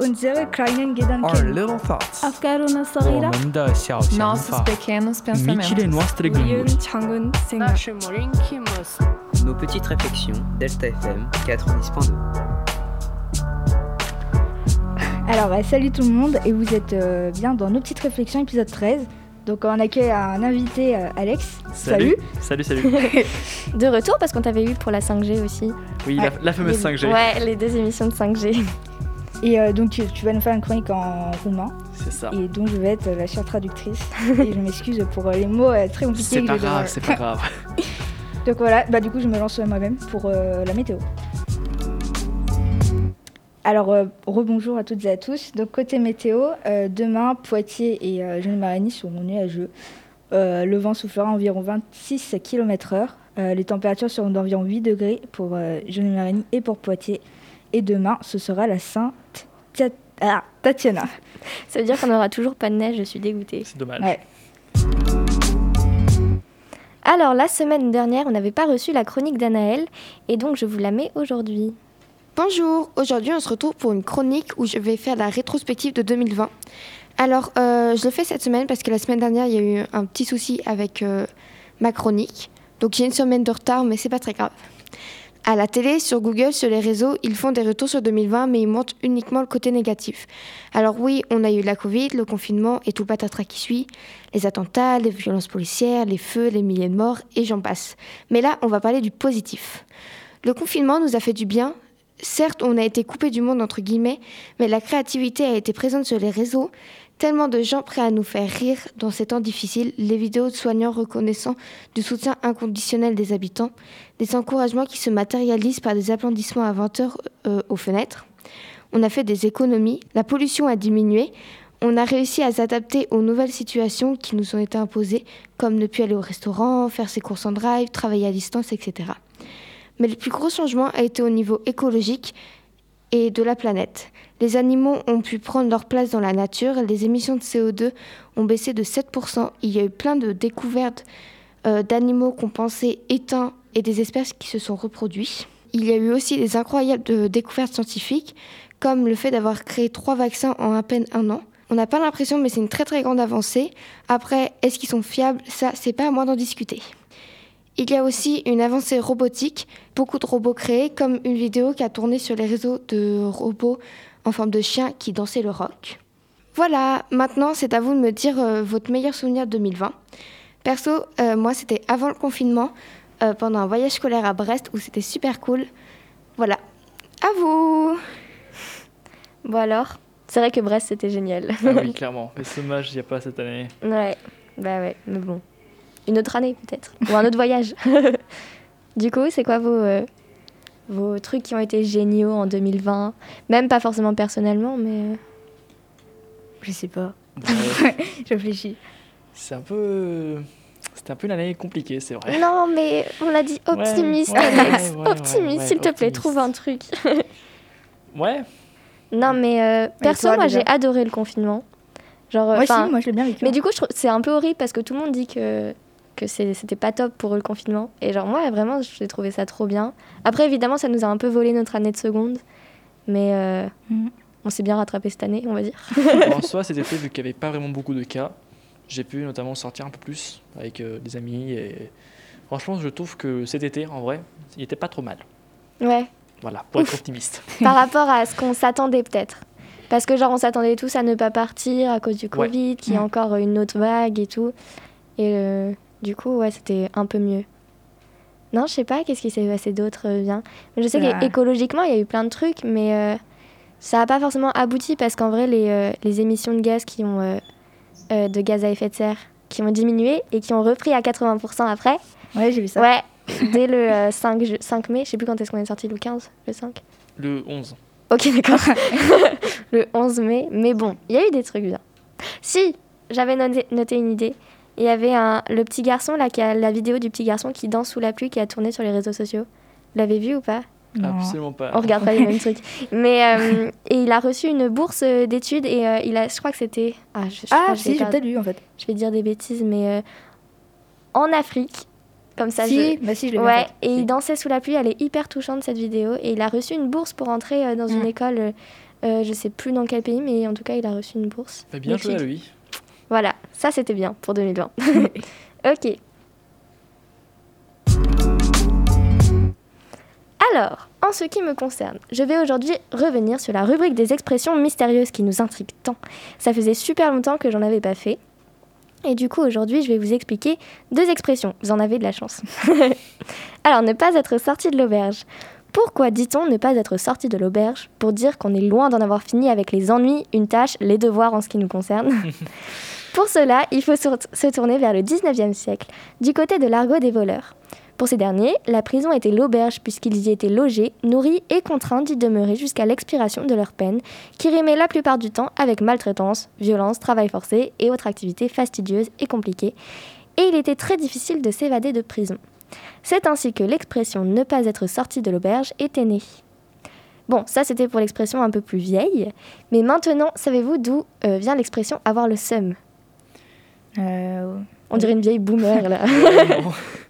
unsere kleinen Gedanken, nossos pequenos pensamentos, nos petites réflexions, Delta FM 90.2. Alors, bah, salut tout le monde, et vous êtes euh, bien dans nos petites réflexions, épisode 13. Donc on accueille un invité, euh, Alex. Salut. Salut, salut. salut. de retour parce qu'on t'avait eu pour la 5G aussi. Oui, ouais. la, la, fameuse les, 5G. Ouais, les deux émissions de 5G. Et euh, donc, tu, tu vas nous faire une chronique en roumain, C'est ça. et donc je vais être la chère traductrice. et je m'excuse pour les mots euh, très compliqués. C'est pas grave, c'est pas grave. Donc voilà, bah du coup je me lance moi-même pour euh, la météo. Alors euh, rebonjour à toutes et à tous. Donc côté météo, demain Poitiers et euh, Marigny seront nuageux. Le vent soufflera environ 26 km/h. Les températures seront d'environ 8 degrés pour euh, Marigny et pour Poitiers. Et demain, ce sera la Sainte Tia- ah, Tatiana. Ça veut dire qu'on n'aura toujours pas de neige, je suis dégoûtée. C'est dommage. Ouais. Alors, la semaine dernière, on n'avait pas reçu la chronique d'Anaël, et donc je vous la mets aujourd'hui. Bonjour, aujourd'hui on se retrouve pour une chronique où je vais faire la rétrospective de 2020. Alors euh, je le fais cette semaine parce que la semaine dernière il y a eu un petit souci avec euh, ma chronique. Donc j'ai une semaine de retard mais c'est pas très grave. À la télé, sur Google, sur les réseaux, ils font des retours sur 2020 mais ils montrent uniquement le côté négatif. Alors oui, on a eu la Covid, le confinement et tout le patatras qui suit, les attentats, les violences policières, les feux, les milliers de morts et j'en passe. Mais là, on va parler du positif. Le confinement nous a fait du bien, Certes, on a été coupé du monde, entre guillemets, mais la créativité a été présente sur les réseaux. Tellement de gens prêts à nous faire rire dans ces temps difficiles, les vidéos de soignants reconnaissant du soutien inconditionnel des habitants, des encouragements qui se matérialisent par des applaudissements à 20 heures euh, aux fenêtres. On a fait des économies, la pollution a diminué, on a réussi à s'adapter aux nouvelles situations qui nous ont été imposées, comme ne plus aller au restaurant, faire ses courses en drive, travailler à distance, etc. Mais le plus gros changement a été au niveau écologique et de la planète. Les animaux ont pu prendre leur place dans la nature, les émissions de CO2 ont baissé de 7%, il y a eu plein de découvertes euh, d'animaux qu'on pensait éteints et des espèces qui se sont reproduits. Il y a eu aussi des incroyables de découvertes scientifiques, comme le fait d'avoir créé trois vaccins en à peine un an. On n'a pas l'impression, mais c'est une très très grande avancée. Après, est-ce qu'ils sont fiables? Ça, c'est pas à moi d'en discuter. Il y a aussi une avancée robotique, beaucoup de robots créés, comme une vidéo qui a tourné sur les réseaux de robots en forme de chien qui dansaient le rock. Voilà, maintenant c'est à vous de me dire euh, votre meilleur souvenir de 2020. Perso, euh, moi c'était avant le confinement, euh, pendant un voyage scolaire à Brest où c'était super cool. Voilà, à vous Bon alors, c'est vrai que Brest c'était génial. Ah oui, clairement. Mais c'est dommage, il n'y a pas cette année. ouais, bah ouais, mais bon. Une autre année peut-être, ou un autre voyage. du coup, c'est quoi vos, euh, vos trucs qui ont été géniaux en 2020 Même pas forcément personnellement, mais... euh, Je sais pas. Je réfléchis. c'est un peu. C'était un peu une année compliquée, c'est vrai. Non, mais on l'a dit optimiste, ouais, Alex. ouais, ouais, optimiste, ouais, s'il te plaît, trouve un truc. Ouais, non, mais euh, perso, toi, moi j'ai adoré le confinement. Genre, Moi aussi, moi je l'ai bien vécu. Mais du coup, c'est un peu horrible parce que tout le monde dit que, que c'était pas top pour eux le confinement. Et genre, moi, vraiment, j'ai trouvé ça trop bien. Après, évidemment, ça nous a un peu volé notre année de seconde. Mais euh, Mhm. on s'est bien rattrapé cette année, on va dire. en soi, cet été, vu qu'il n'y avait pas vraiment beaucoup de cas, j'ai pu notamment sortir un peu plus avec euh, des amis. Et franchement, je trouve que cet été, en vrai, il était pas trop mal. Ouais, Voilà, pour être optimiste. par rapport à ce qu'on s'attendait peut-être. Parce que, genre, on s'attendait tous à ne pas partir à cause du Ouais. Covid, qu'il y a Ouais. encore une autre vague et tout. Et euh, du coup, ouais, c'était un peu mieux. Non, je sais pas, qu'est-ce qui s'est passé d'autre euh, bien. Mais je sais Ouais. qu'écologiquement, il y a eu plein de trucs, mais euh, ça n'a pas forcément abouti parce qu'en vrai, les, euh, les émissions de gaz qui ont euh, euh, de gaz à effet de serre qui ont diminué et qui ont repris à 80% après. Ouais, j'ai vu ça. Ouais, dès le euh, 5, ju- 5 mai, je sais plus quand est-ce qu'on est sorti, le 15, le 5. Le 11. Ok, d'accord. le 11 mai. Mais bon, il y a eu des trucs bien. Si, j'avais noté, noté une idée. Il y avait un, le petit garçon, là, qui a la vidéo du petit garçon qui danse sous la pluie qui a tourné sur les réseaux sociaux. Vous l'avez vu ou pas? Non. Absolument pas. On regarde pas les mêmes trucs. Mais euh, et il a reçu une bourse euh, d'études et euh, il a, je crois que c'était. Ah, je, je Ah, que je vais si, j'ai peut-être vu en fait. je vais dire des bêtises, mais euh, en Afrique, comme ça. si, je- bah si, je l'ai Ouais, et Si. il dansait sous la pluie, elle est hyper touchante cette vidéo. Et il a reçu une bourse pour entrer euh, dans une Mm. école je sais plus dans quel pays, mais en tout cas, il a reçu une bourse. Bah, bien joué à lui. Voilà, ça c'était bien pour 2020. ok. Alors, en ce qui me concerne, je vais aujourd'hui revenir sur la rubrique des expressions mystérieuses qui nous intriguent tant. Ça faisait super longtemps que j'en avais pas fait. Et du coup, aujourd'hui, je vais vous expliquer deux expressions. Vous en avez de la chance. Alors, ne pas être sorti de l'auberge. Pourquoi dit-on ne pas être sorti de l'auberge Pour dire qu'on est loin d'en avoir fini avec les ennuis, une tâche, les devoirs en ce qui nous concerne? Pour cela, il faut se tourner vers le 19e siècle, du côté de l'argot des voleurs. Pour ces derniers, la prison était l'auberge puisqu'ils y étaient logés, nourris et contraints d'y demeurer jusqu'à l'expiration de leur peine, qui rimait la plupart du temps avec maltraitance, violence, travail forcé et autres activités fastidieuses et compliquées, et il était très difficile de s'évader de prison. C'est ainsi que l'expression ne pas être sorti de l'auberge était née. Bon, ça c'était pour l'expression un peu plus vieille, mais maintenant, savez-vous d'où euh, vient l'expression avoir le seum? Euh, On dirait une vieille boomer là.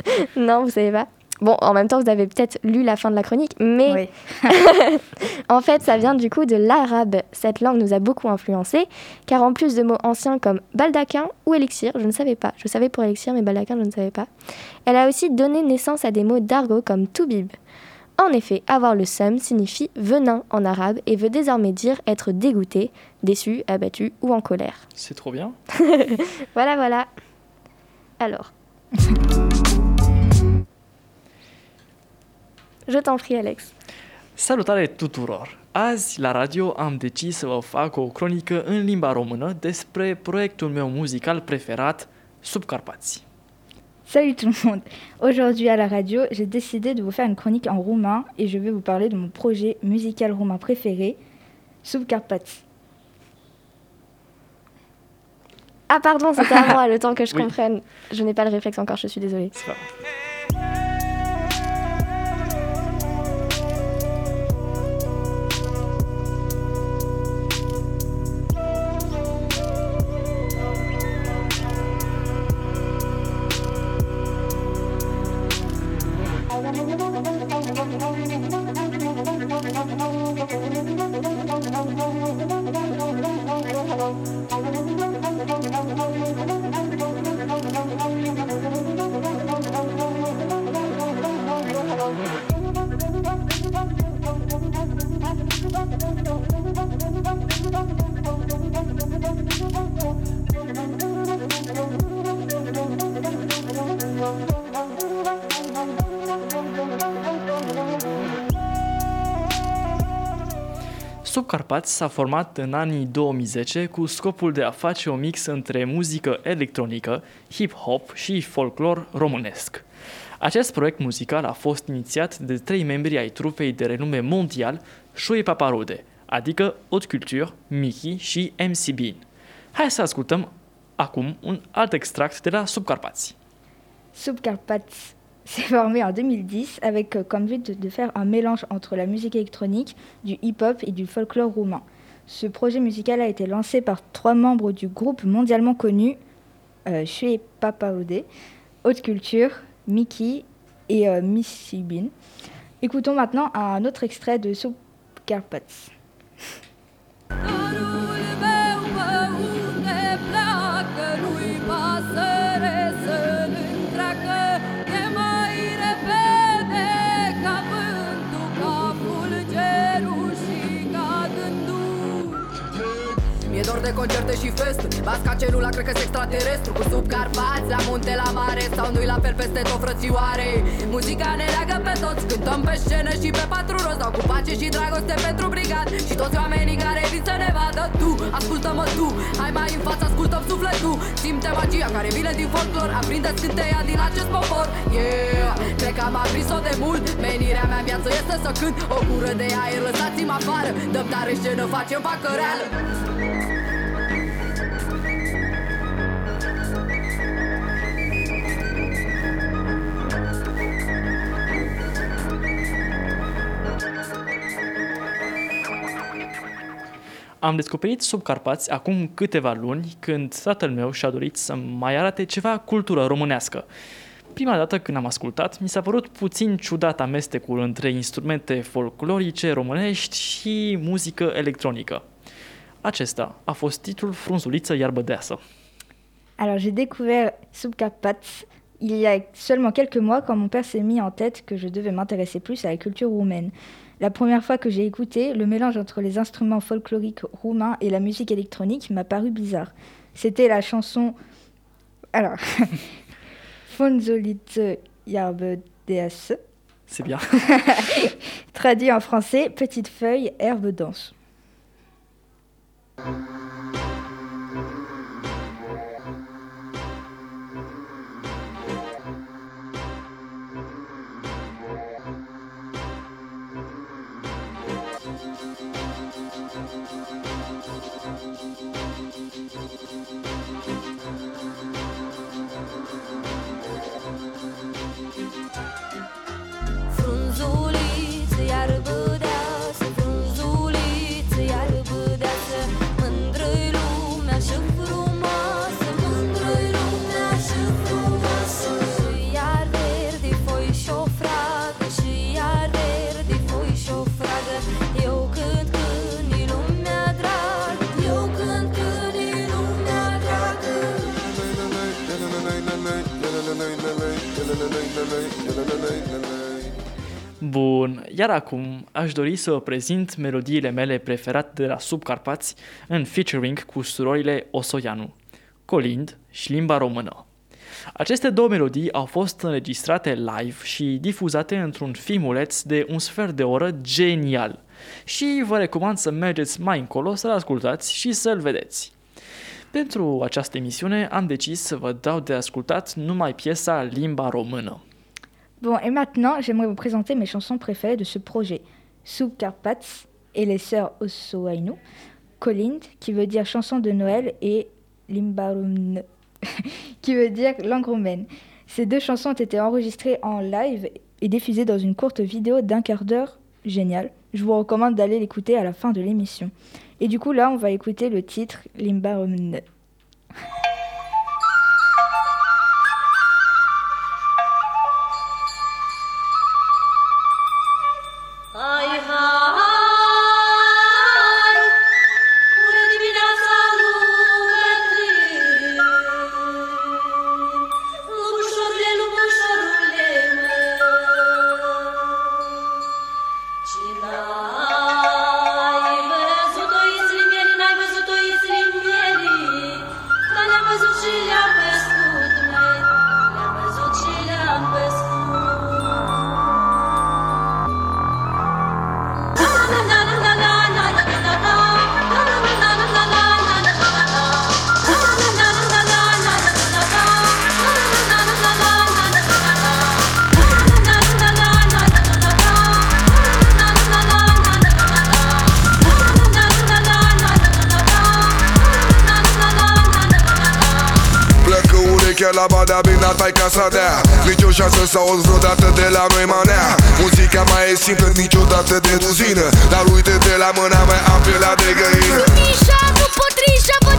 Non. vous savez pas. Bon, en même temps, vous avez peut-être lu la fin de la chronique, mais oui. en fait, ça vient du coup de l'arabe. Cette langue nous a beaucoup influencé, car en plus de mots anciens comme baldaquin ou élixir, je ne savais pas. Je savais pour élixir, mais baldaquin, je ne savais pas. Elle a aussi donné naissance à des mots d'argot comme toubib. En effet, avoir le seum signifie venin en arabe et veut désormais dire être dégoûté, déçu, abattu ou en colère. C'est trop bien. Voilà, voilà. Alors. Je t'en prie, Alex. Salutare tuturor! Azi, la radio, am decis să vă fac o cronică în limba română despre proiectul meu muzical preferat, Subcarpați. Salut tout le monde. Aujourd'hui à la radio, j'ai décidé de vous faire une chronique en roumain et je vais vous parler de mon projet musical roumain préféré, Subcarpați. Ah, pardon, c'était à moi, le temps que je Oui. comprenne. Je n'ai pas le réflexe encore, je suis désolée. C'est pas Subcarpați s-a format în anii 2010 cu scopul de a face o mix între muzică electronică, hip-hop și folclor românesc. Acest proiect muzical a fost inițiat de trei membri ai trupei de renume mondial Șoie Paparude, adică Haute Culture, Mickey și MC Bean. Hai să ascultăm acum un alt extract de la Subcarpați. Subcarpați s'est formé en 2010 avec euh, comme but de, faire un mélange entre la musique électronique, du hip-hop et du folklore roumain. Ce projet musical a été lancé par trois membres du groupe mondialement connu, euh, Shue Papaode, Haute Culture, Mickey et euh, Missy Bean. Écoutons maintenant un autre extrait de Subcarpați. Darul concerte și festuri Basca celula, cred că extraterestru Cu subcarpați, la munte, la mare Sau nu-i la fel peste tot frățioare? Muzica ne leagă pe toți Cântăm pe scenă și pe patru roți Dau cu pace și dragoste pentru brigad. Și toți oamenii care vin să ne vadă Tu, ascultă-mă tu Hai mai în față, ascultăm sufletul. Simte magia care vine din folclor Aprinde scânteia din acest popor. Yeah, cred că am aprins-o de mult Menirea mea în viață este să cânt. O gură de aer, lăsați-mă afară Dăm tare scenă, facem facă reală Am descoperit Subcarpați acum câteva luni când tatăl meu și-a dorit să mai arate ceva cultură românească. Prima dată când am ascultat, mi s-a părut puțin ciudat amestecul între instrumente folclorice românești și muzică electronică. Acesta a fost titlul Frunzuliță iarbă deasă. Alors j'ai découvert Subcarpats il y a seulement quelques mois quand mon père s'est mis en tête que je devais m'intéresser plus à la culture roumaine. La première fois que j'ai écouté, le mélange entre les instruments folkloriques roumains et la musique électronique m'a paru bizarre. C'était la chanson... Alors, Fonzolitze Yarbe C'est bien. traduit en français Petite feuille, herbe dense. Bun, iar acum aș dori să vă prezint melodiile mele preferate de la Subcarpați în featuring cu surorile Osoianu, Colind și limba română. Aceste două melodii au fost înregistrate live și difuzate într-un filmuleț de un sfert de oră genial. Și vă recomand să mergeți mai încolo să-l ascultați și să-l vedeți. Pentru această emisiune am decis să vă dau de ascultat numai piesa limba română. Bon, et maintenant, j'aimerais vous présenter mes chansons préférées de ce projet. Subcarpats et les sœurs Osoainu, Colind, qui veut dire chanson de Noël, et Limbarumne, qui veut dire langue roumaine. Ces deux chansons ont été enregistrées en live et diffusées dans une courte vidéo d'un quart d'heure. Génial. Je vous recommande d'aller l'écouter à la fin de l'émission. Et du coup, là, on va écouter le titre Limbarumne. Hai, bada bine tai ca să dea Nici o șansă să auzi vreodată de la noi manea. Muzica mai e simplă niciodată de duzină. Dar uite de la mâna mea am pielea de găină. Mișa, cu potrișa, vă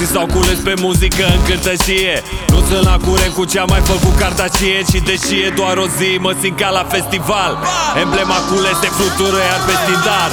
iese Frații s-au cules pe muzică în cântășie. Nu sunt la curent cu ce-a mai făcut Cardacie Și deși e doar o zi, mă simt ca la festival. Emblema culese flutură iar pe stindar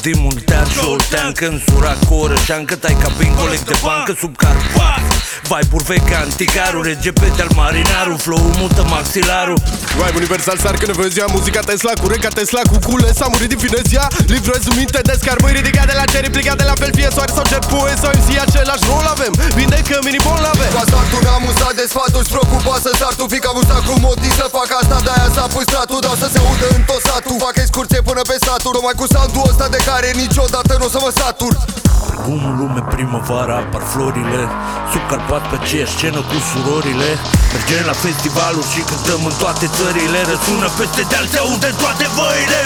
de muntean și oltean Că în suracoră și-am cât ai ca pe colec de bancă sub carpat Vai burveca anticarul Rege al marinarul Flow-ul mută maxilarul. Vibe universal sar când vezi Muzica Tesla cure ca Tesla cu cule S-a murit din finezia. Livrez un minte de scarbăi Ridicat de la cer, implicat de la fel Fie soare sau cer pue sau MC Același rol avem. Vindecă mini-bol avem Ca startul n-am usat de sfaturi Preocupa să startul Fic am usat cu motiv să fac asta De-aia s-a pus stratul Dau să se audă în tot satul Fac excursie până pe statul Numai cu soundul ăsta de care niciodată nu o să mă satur Acum în lume primăvara apar florile Sub Carpat pe aceeași scenă cu surorile. Mergem la festivaluri și cântăm în toate țările Răsună peste deal, se aude toate văile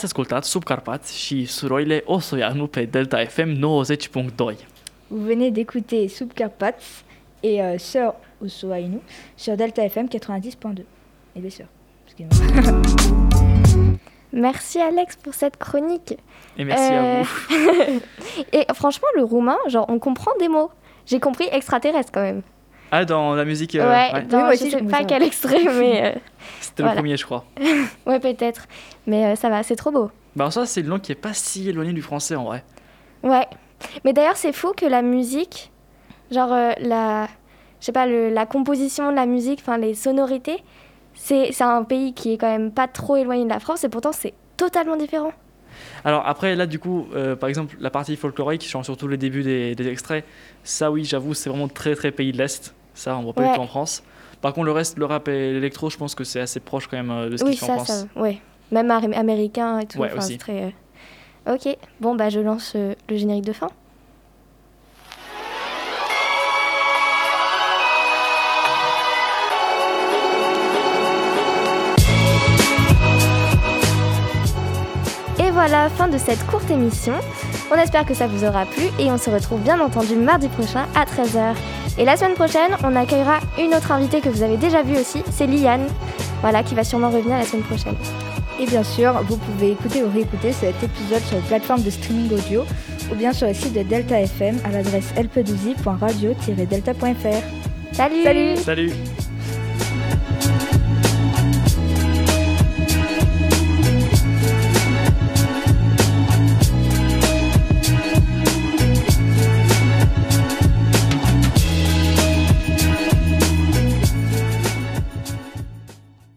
Ați ascultat Subcarpați și surorile Osoianu pe Delta FM 90.2. Vous venez d'écouter Subcarpats et euh, Sœur Osoainu sur Delta FM 90.2. Et les sœurs. excusez-moi. Merci Alex pour cette chronique. Et merci à Euh, vous. Et franchement, le roumain, genre, on comprend des mots. J'ai compris extraterrestre quand même. Ah, dans la musique. euh, ouais, ouais. dans- Oui, moi aussi, je j'ai sais pas quel extrait, mais euh, C'était voilà. le premier, je crois. ouais, peut-être. Mais euh, ça va, c'est trop beau. Bah, en soi, c'est une langue qui est pas si éloignée du français en vrai. Ouais. Mais d'ailleurs, c'est fou que la musique, genre euh, la, je sais pas, le- la composition de la musique, enfin les sonorités, c'est c'est un pays qui est quand même pas trop éloigné de la France et pourtant c'est totalement différent. Alors après, là, du coup, euh, par exemple, la partie folklorique, surtout le début des, des extraits, ça, oui, j'avoue, c'est vraiment très très pays de l'Est. Ça, on voit pas du tout en France. Par contre, le reste, le rap et l'électro, je pense que c'est assez proche quand même euh, de ce oui, qu'ils font en ça, France. ça, ouais. Même américain et tout. Ouais, enfin, aussi. très. euh, Ok. Bon bah je lance euh, le générique de fin. Et voilà, fin de cette courte émission. On espère que ça vous aura plu et on se retrouve bien entendu mardi prochain à 13h. Et la semaine prochaine, on accueillera une autre invitée que vous avez déjà vue aussi, c'est Liane, voilà, qui va sûrement revenir la semaine prochaine. Et bien sûr, vous pouvez écouter ou réécouter cet épisode sur les plateformes de streaming audio ou bien sur le site de Delta FM à l'adresse lp12i.radio-delta.fr. Salut Salut Salut